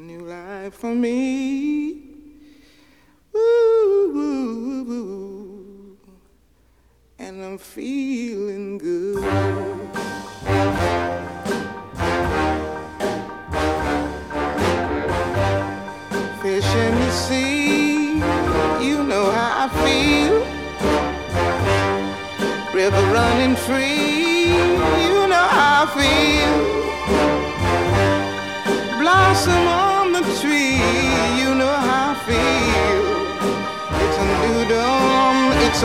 New life for me. And I'm feeling good. Fish in the sea, you know how I feel. River running free, you know how I feel.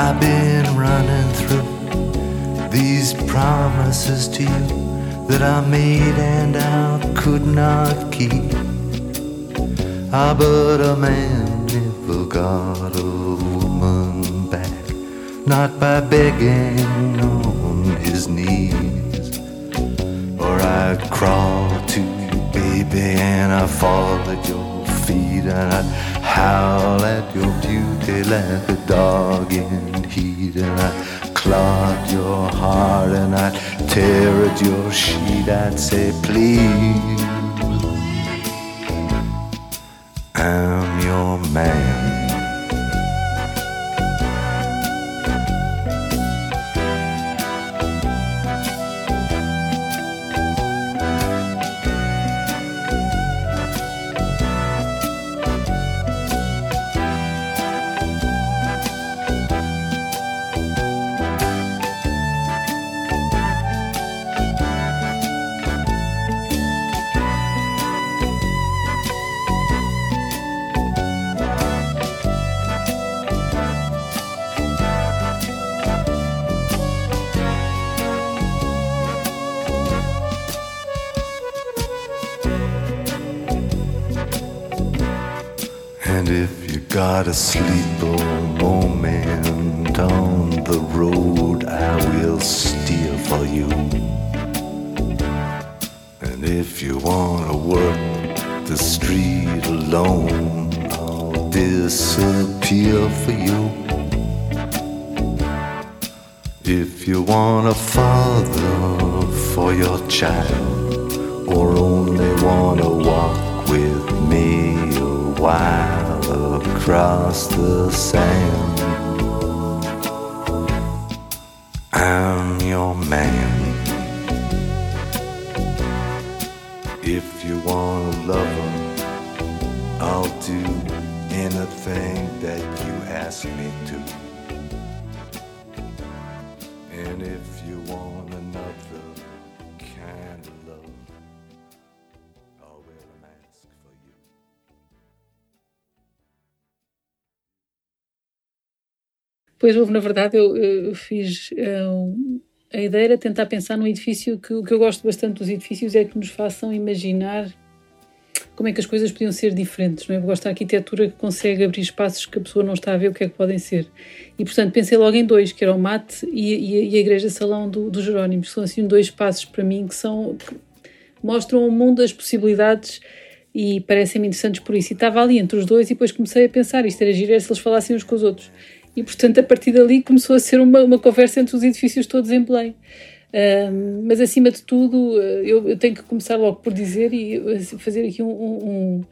I've been running through these promises to you that I made and I could not keep. Ah, but a man never got a woman back, not by begging on his knees. Or I'd crawl to you, baby, and I'd fall at your feet, and I'd howl at your beauty like a dog in heat, and I'd clog your heart, and I'd tear at your sheet. I'd say, please. I'm your man. Got a sleeper moment on the road I will steer for you. And if you wanna work the street alone, I'll disappear for you. If you want a father for your child, or only wanna walk with me a while across the sand. I'm your man. If you wanna love him, I'll do anything that you ask me to. And if you want another kind of love, Pois houve, na verdade, eu, eu fiz. Uh, a ideia era tentar pensar num edifício que o que eu gosto bastante dos edifícios é que nos façam imaginar como é que as coisas podiam ser diferentes. Não é? Eu gosto da arquitetura que consegue abrir espaços que a pessoa não está a ver o que é que podem ser. E, portanto, pensei logo em dois, que era o Mate e, e, e a Igreja Salão do, dos Jerónimos. São, assim, dois espaços para mim que são... Que mostram o mundo das possibilidades e parecem-me interessantes por isso. E estava ali entre os dois e depois comecei a pensar, isto era giro, se eles falassem uns com os outros. E, portanto, a partir dali começou a ser uma, uma conversa entre os edifícios todos em Belém. Mas, acima de tudo, eu, eu, tenho que começar logo por dizer e fazer aqui um, um,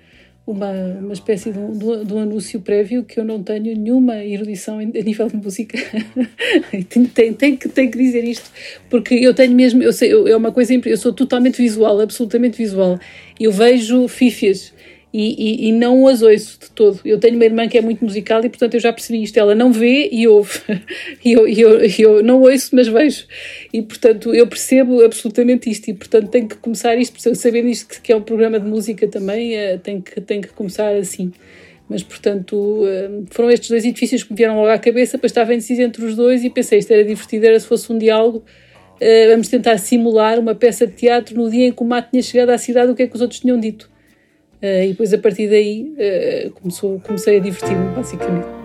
uma, uma espécie de de um, anúncio prévio que eu não tenho nenhuma erudição a nível de música. tenho, tenho, tenho, que, tenho que dizer isto, porque eu tenho mesmo, eu sei, eu, é uma coisa, eu sou totalmente visual, absolutamente visual. Eu vejo fífias e, e, e, não as ouço de todo. Eu tenho uma irmã que é muito musical e, portanto, eu já percebi isto. Ela não vê e ouve. e eu, eu, eu não ouço, mas vejo. E, portanto, eu percebo absolutamente isto. E, portanto, tenho que começar isto, sabendo isto que, é um programa de música também, uh, tenho, que, tenho que começar assim. Mas, portanto, uh, foram estes dois edifícios que me vieram logo à cabeça, depois estava indeciso entre os dois e pensei, isto era divertido, era se fosse um diálogo. Uh, vamos tentar simular uma peça de teatro no dia em que o Mato tinha chegado à cidade, o que é que os outros tinham dito. Uh, e depois a partir daí uh, começou, comecei a divertir-me basicamente.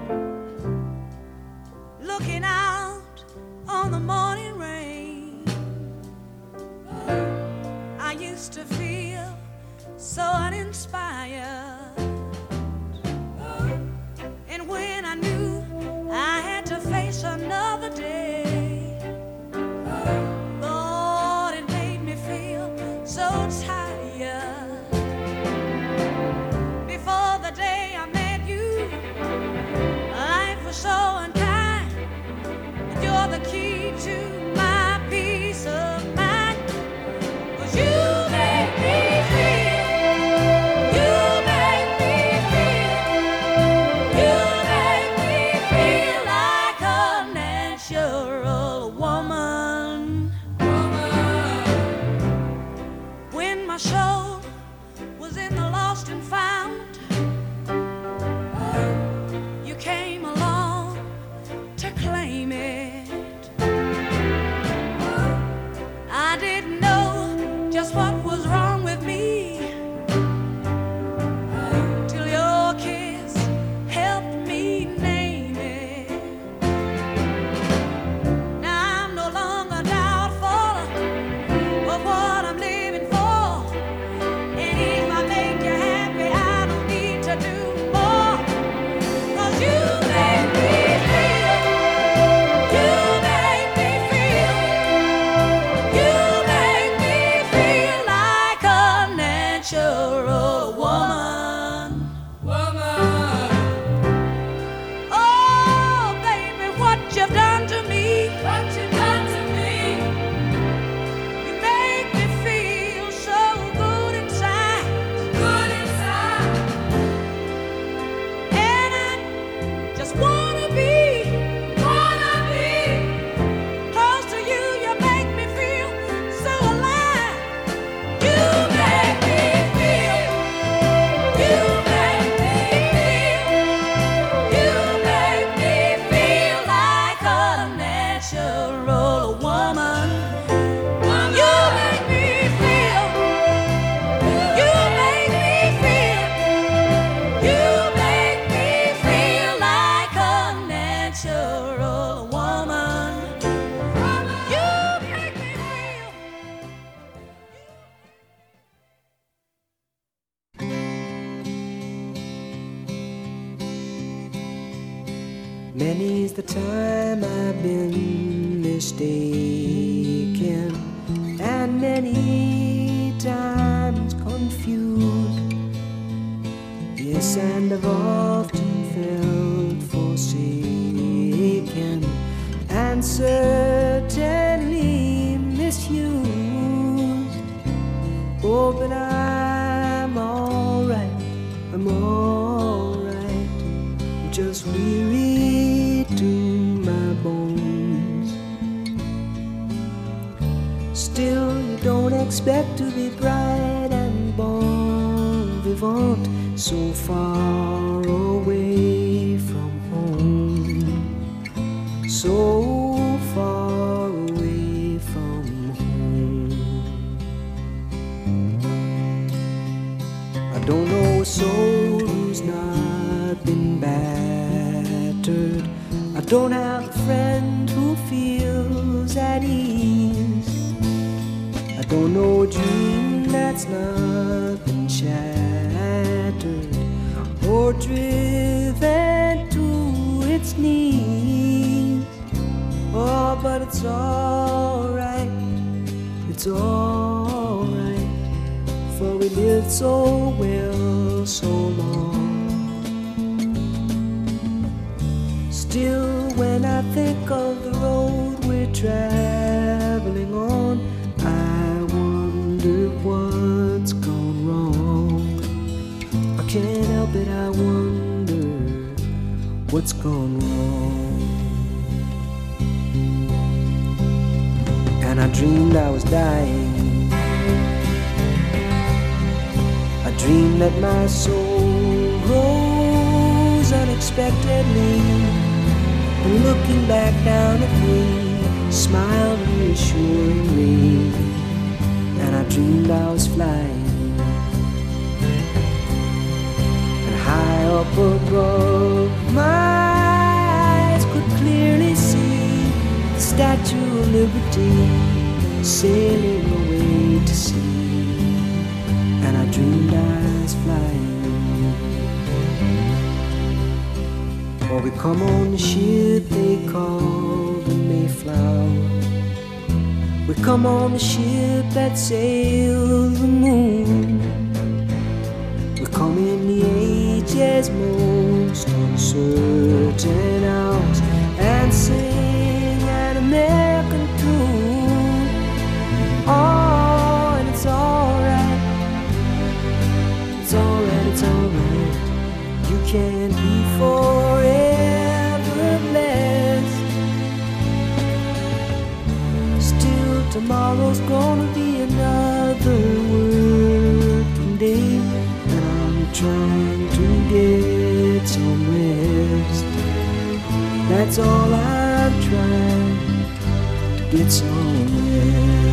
show. Mistaken, and many times confused. Yes, and I've often felt forsaken, and certainly expect to be bright and bon vivant so far away from home. So far away from home. I don't know a soul who's not been battered. I don't have a friend who feels at ease. Don't know dream that's not been shattered or driven to its knees. Oh, but it's alright, it's alright, for we lived so well so long. Still, when I think of the road we're traveling it, I wonder what's gone wrong. And I dreamed I was dying. I dreamed that my soul rose unexpectedly. And looking back down at me, smiled reassuringly. And I dreamed I was flying. High up above, my eyes could clearly see the Statue of Liberty sailing away to sea. And I dreamed I was flying. For we come on the ship they call the Mayflower. We come on the ship that sails the moon. We come in the age's most uncertain hours and sing an American tune. Oh, and it's alright. It's alright, it's alright. You can't be forever blessed. Still, tomorrow's gonna be another working day, and I'm trying to get some rest. That's all I've tried to get some rest.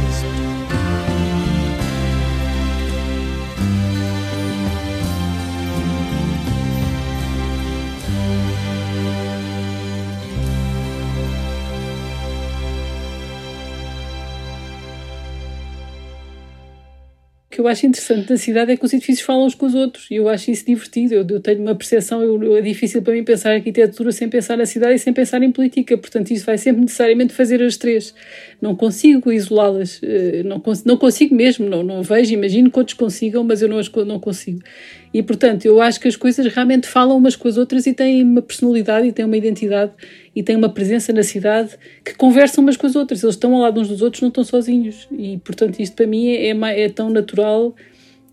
Que eu acho interessante da cidade é que os edifícios falam uns com os outros e eu acho isso divertido. Eu, eu tenho uma percepção, eu, é difícil para mim pensar arquitetura sem pensar na cidade e sem pensar em política, portanto, isso vai sempre necessariamente fazer as três. Não consigo isolá-las, eh, não, cons- não consigo mesmo, não, não vejo, imagino que outros consigam, mas eu não, as não consigo. E portanto, eu acho que as coisas realmente falam umas com as outras e têm uma personalidade e têm uma identidade e têm uma presença na cidade que conversam umas com as outras. Eles estão ao lado uns dos outros, não estão sozinhos. E portanto, isto para mim é, é, é tão natural,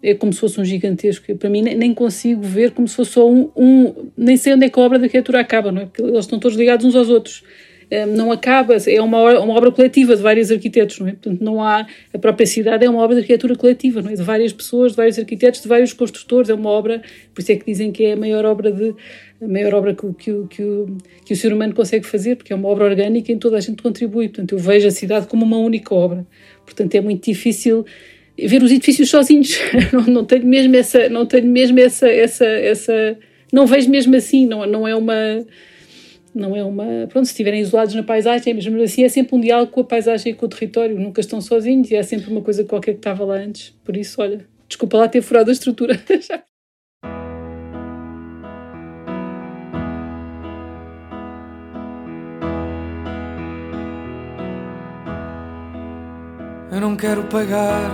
é como se fosse um gigantesco. Para mim, nem, nem consigo ver como se fosse só um, um. Nem sei onde é que a obra da arquitetura acaba, não é? Porque eles estão todos ligados uns aos outros. Eh, Não acaba, é uma, uma obra coletiva de vários arquitetos, não é? Portanto, não há. A própria cidade é uma obra de arquitetura coletiva, não é? De várias pessoas, de vários arquitetos, de vários construtores. É uma obra, por isso é que dizem que é a maior obra de. A maior obra que, que, que, o, que o ser humano consegue fazer, porque é uma obra orgânica em toda a gente contribui. Portanto, eu vejo a cidade como uma única obra. Portanto, é muito difícil ver os edifícios sozinhos. não, não tenho mesmo essa, não tenho mesmo essa, essa, essa, não vejo mesmo assim. Não, não é uma, não é uma. Pronto, se estiverem isolados na paisagem, é mesmo assim é sempre um diálogo com a paisagem e com o território, nunca estão sozinhos e é sempre uma coisa qualquer que estava lá antes. Por isso, olha, desculpa lá ter furado a estrutura. Eu não quero pagar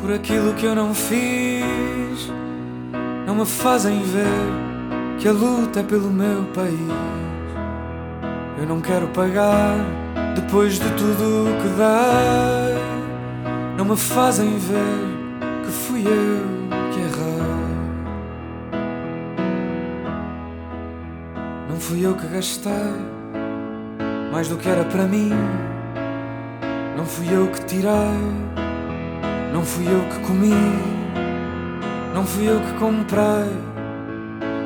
por aquilo que eu não fiz. Não me fazem ver que a luta é pelo meu país. Eu não quero pagar depois de tudo o que dei. Não me fazem ver que fui eu que errei. Não fui eu que gastei mais do que era para mim. Não fui eu que tirei, não fui eu que comi, não fui eu que comprei,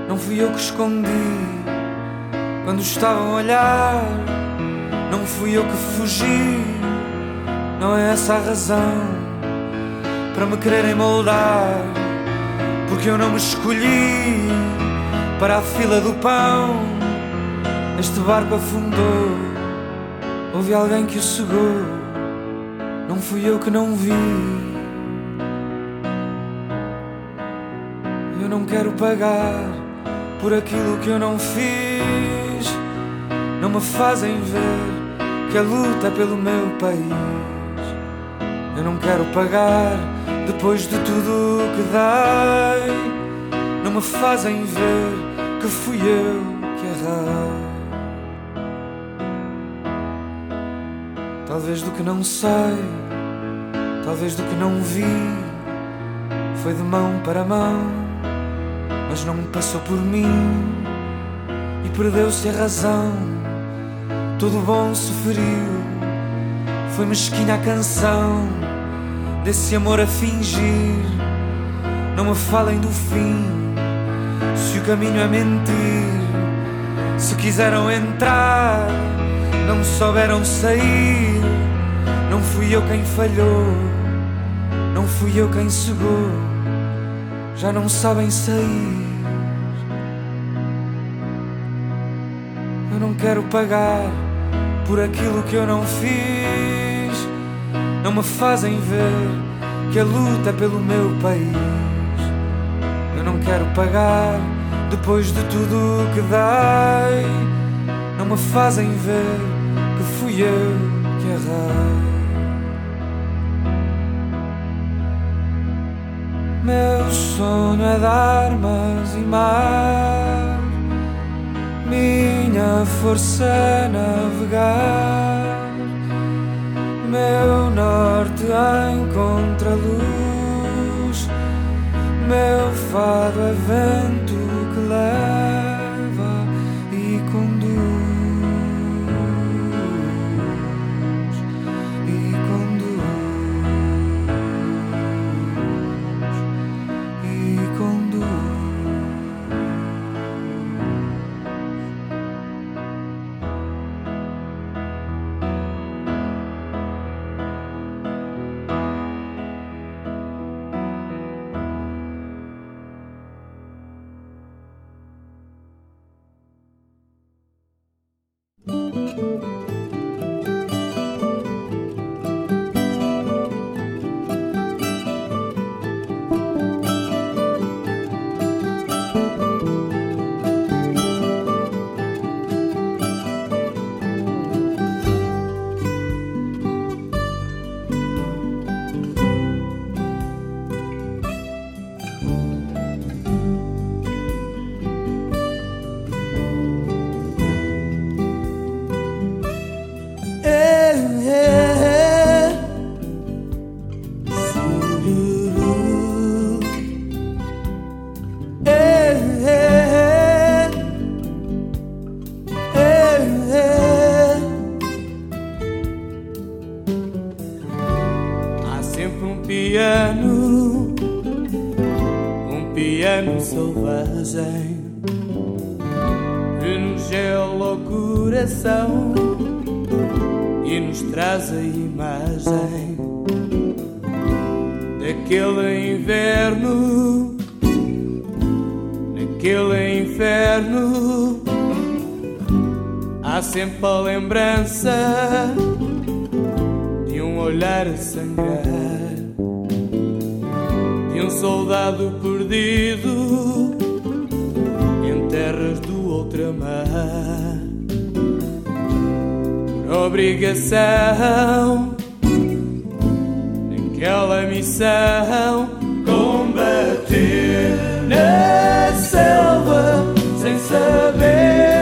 não fui eu que escondi. Quando estavam a olhar, não fui eu que fugi. Não é essa a razão para me quererem moldar, porque eu não me escolhi para a fila do pão. Este barco afundou, houve alguém que o cegou. Não fui eu que não vi. Eu não quero pagar por aquilo que eu não fiz. Não me fazem ver que a luta é pelo meu país. Eu não quero pagar depois de tudo o que dei. Não me fazem ver que fui eu que errei. Talvez do que não sei, talvez do que não vi. Foi de mão para mão, mas não passou por mim. E perdeu-se a razão, tudo bom se feriu. Foi mesquinha a canção desse amor a fingir. Não me falem do fim, se o caminho é mentir. Se quiseram entrar não souberam sair. Não fui eu quem falhou, não fui eu quem cegou. Já não sabem sair. Eu não quero pagar por aquilo que eu não fiz. Não me fazem ver que a luta é pelo meu país. Eu não quero pagar depois de tudo o que dei. Não me fazem ver que fui eu que errei. Meu sonho é de armas e mar, minha força é navegar, meu norte em contraluz, meu fado é vento que leva inferno. Há sempre a lembrança de um olhar a sangrar, de um soldado perdido em terras do ultramar. Por obrigação, aquela missão combater selva sem saber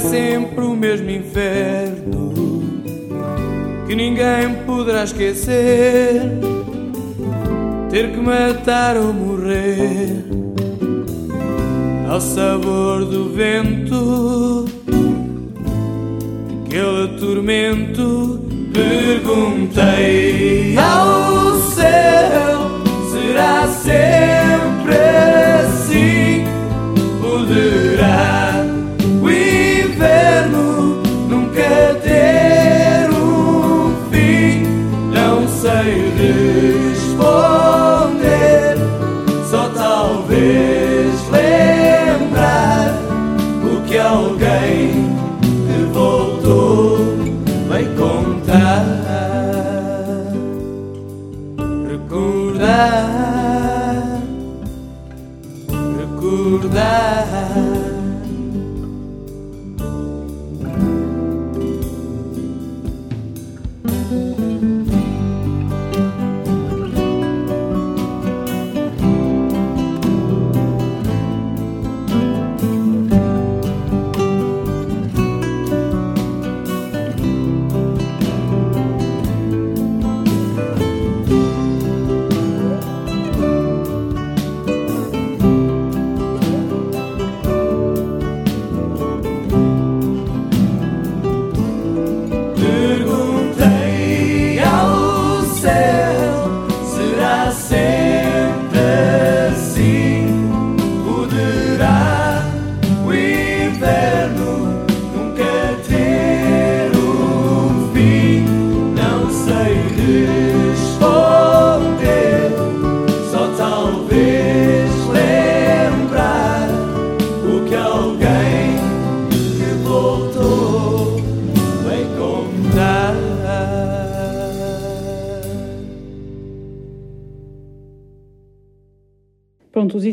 sempre o mesmo inferno que ninguém poderá esquecer. Ter que matar ou morrer ao sabor do vento, aquele tormento. Perguntei ao céu: será sempre assim? Poderá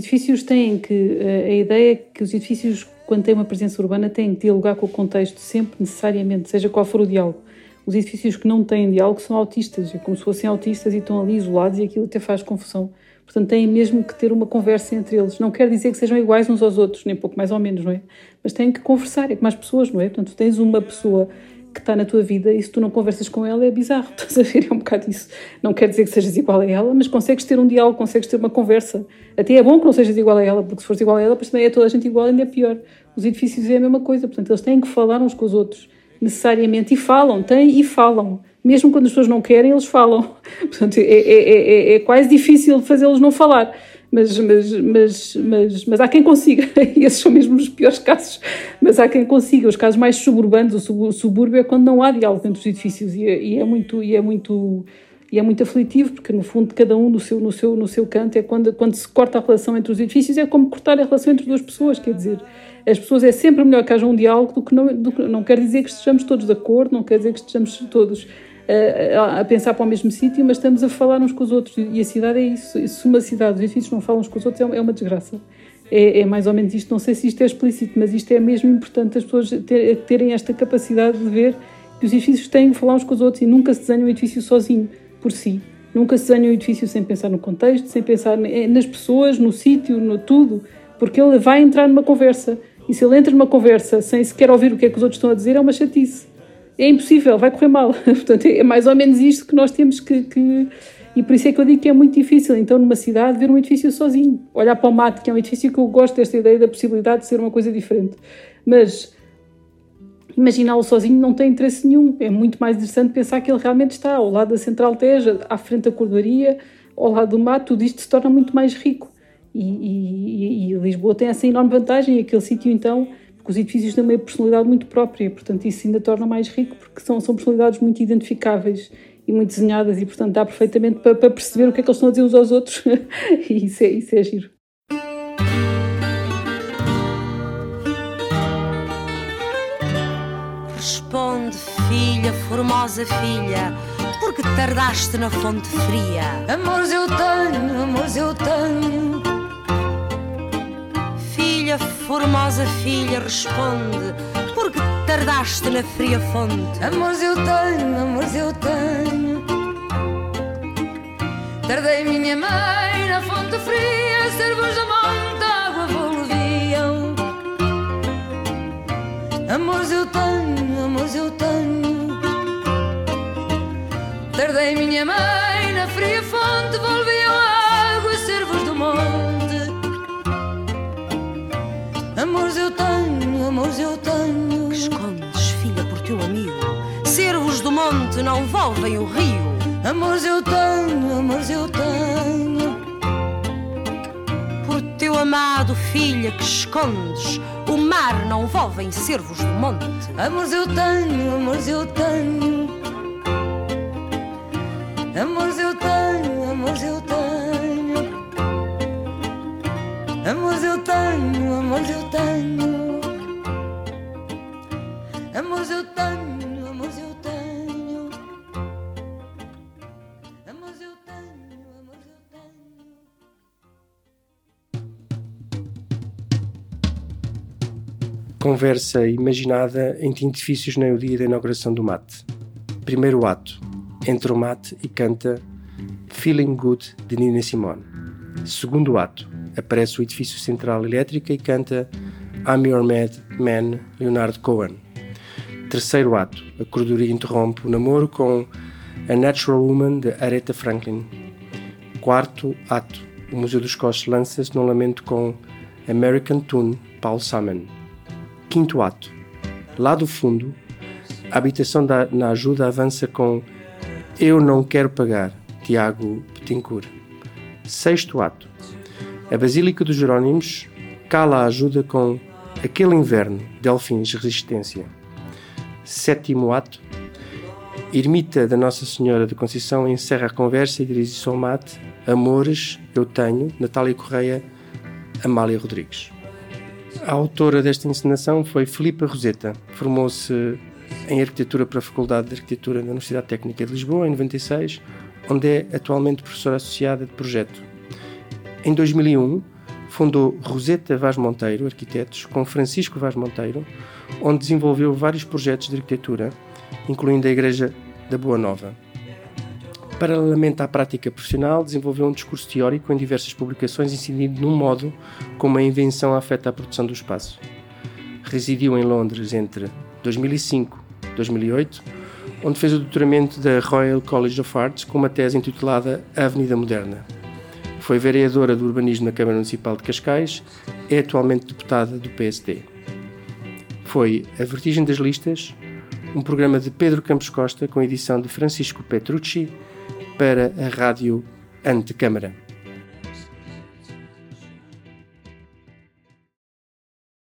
edifícios têm que. eh, A ideia é que os edifícios, quando têm uma presença urbana, têm que dialogar com o contexto sempre, necessariamente, seja qual for o diálogo. Os edifícios que não têm diálogo são autistas, é como se fossem autistas e estão ali isolados e aquilo até faz confusão. Portanto, têm mesmo que ter uma conversa entre eles. Não quer dizer que sejam iguais uns aos outros, nem pouco mais ou menos, não é? Mas têm que conversar, é como as pessoas, não é? Portanto, tens uma pessoa que está na tua vida e se tu não conversas com ela é bizarro. Estás a ver? É um bocado isso. Não quer dizer que sejas igual a ela, mas consegues ter um diálogo, consegues ter uma conversa. Até é bom que não sejas igual a ela, porque se fores igual a ela, depois também é toda a gente igual, ainda é pior. Os edifícios é a mesma coisa, portanto, eles têm que falar uns com os outros, necessariamente, e falam, têm e falam. Mesmo quando as pessoas não querem, eles falam. Portanto, é, é, é, é quase difícil fazê-los não falar. Mas, mas, mas, mas, mas há quem consiga, e esses são mesmo os piores casos, mas há quem consiga. Os casos mais suburbanos, o sub- o subúrbio é quando não há diálogo entre os edifícios e é, e é muito, e é muito, e é muito aflitivo, porque no fundo cada um no seu, no seu, no seu canto é quando, quando se corta a relação entre os edifícios, é como cortar a relação entre duas pessoas, quer dizer, as pessoas é sempre melhor que haja um diálogo do que não, do não quer dizer que estejamos todos de acordo, não quer dizer que estejamos todos a, pensar para o mesmo sítio, mas estamos a falar uns com os outros. E a cidade é isso. Se uma cidade, os edifícios não falam uns com os outros, é uma desgraça. É, é, mais ou menos isto. Não sei se isto é explícito, mas isto é mesmo importante as pessoas ter, terem esta capacidade de ver que os edifícios têm que falar uns com os outros e nunca se desenha um edifício sozinho, por si. Nunca se desenha um edifício sem pensar no contexto, sem pensar nas pessoas, no sítio, no tudo. porque ele vai entrar numa conversa. E se ele entra numa conversa sem sequer ouvir o que é que os outros estão a dizer, é uma chatice. É impossível, vai correr mal. Portanto, é mais ou menos isto que nós temos que, que. E por isso é que eu digo que é muito difícil, então, numa cidade, ver um edifício sozinho. Olhar para o mato, que é um edifício que eu gosto desta ideia da possibilidade de ser uma coisa diferente. Mas imaginá-lo sozinho não tem interesse nenhum. É muito mais interessante pensar que ele realmente está ao lado da Central Teja, à frente da cordoaria, ao lado do mato, tudo isto se torna muito mais rico. E, e, e Lisboa tem essa enorme vantagem, aquele sítio então, porque os edifícios têm uma personalidade muito própria, portanto isso ainda torna mais rico, porque são, são personalidades muito identificáveis e muito desenhadas, e portanto dá perfeitamente para, para perceber o que é que eles estão a dizer uns aos outros, e isso é, isso é giro. Responde, filha, formosa filha, porque tardaste na fonte fria. Amores eu tenho, amores eu tenho. Filha, formosa filha, responde, porque tardaste na fria fonte. Amores eu tenho, amores eu tenho. Tardei minha mãe na fonte fria, servos da monte água voluviam. Amores eu tenho, amores eu tenho. Tardei minha mãe na fria fonte, volviam Amores eu tenho, amores eu tenho. Que escondes, filha, por teu amigo. Cervos do monte não volvem o rio. Amores eu tenho, amores eu tenho. Por teu amado, filha, que escondes. O mar não volvem cervos do monte. Amores eu tenho, amores eu tenho. Amores eu tenho, amores eu tenho. Amores eu tenho, amores eu tenho. Amores eu tenho, amores eu tenho. Amores eu tenho, amores eu tenho. Conversa imaginada em edifícios no dia da inauguração do MAT. Primeiro ato. Entra o MAT e canta Feeling Good de Nina Simone. Segundo ato. Aparece o edifício Central Elétrica e canta I'm Your Mad Man, Leonardo Cohen. Terceiro ato. A cordoria interrompe o namoro com A Natural Woman de Aretha Franklin. Quarto ato. O Museu dos Coches lança-se num lamento com American Tune, Paul Simon. Quinto ato. Lá do fundo, a habitação da, na ajuda avança com Eu não quero pagar, Tiago Petincourt. Sexto ato. A Basílica dos Jerónimos cala a ajuda com Aquele Inverno, Delfins Resistência. Sétimo ato. Ermita da Nossa Senhora da Conceição encerra a conversa e dirige-se ao mate Amores, Eu Tenho, Natália Correia, Amália Rodrigues. A autora desta encenação foi Filipa Roseta. Formou-se em Arquitetura para a Faculdade de Arquitetura da Universidade Técnica de Lisboa, em 96, onde é atualmente professora associada de projeto. Em 2001, fundou Roseta Vaz Monteiro Arquitetos com Francisco Vaz Monteiro, onde desenvolveu vários projetos de arquitetura, incluindo a Igreja da Boa Nova. Paralelamente à prática profissional, desenvolveu um discurso teórico em diversas publicações, incidindo num modo como a invenção afeta a produção do espaço. Residiu em Londres entre 2005 e 2008, onde fez o doutoramento da Royal College of Arts com uma tese intitulada Avenida Moderna. Foi vereadora do urbanismo na Câmara Municipal de Cascais, é atualmente deputada do PSD. Foi A Vertigem das Listas, um programa de Pedro Campos Costa com edição de Francisco Petrucci para a Rádio Antecâmara.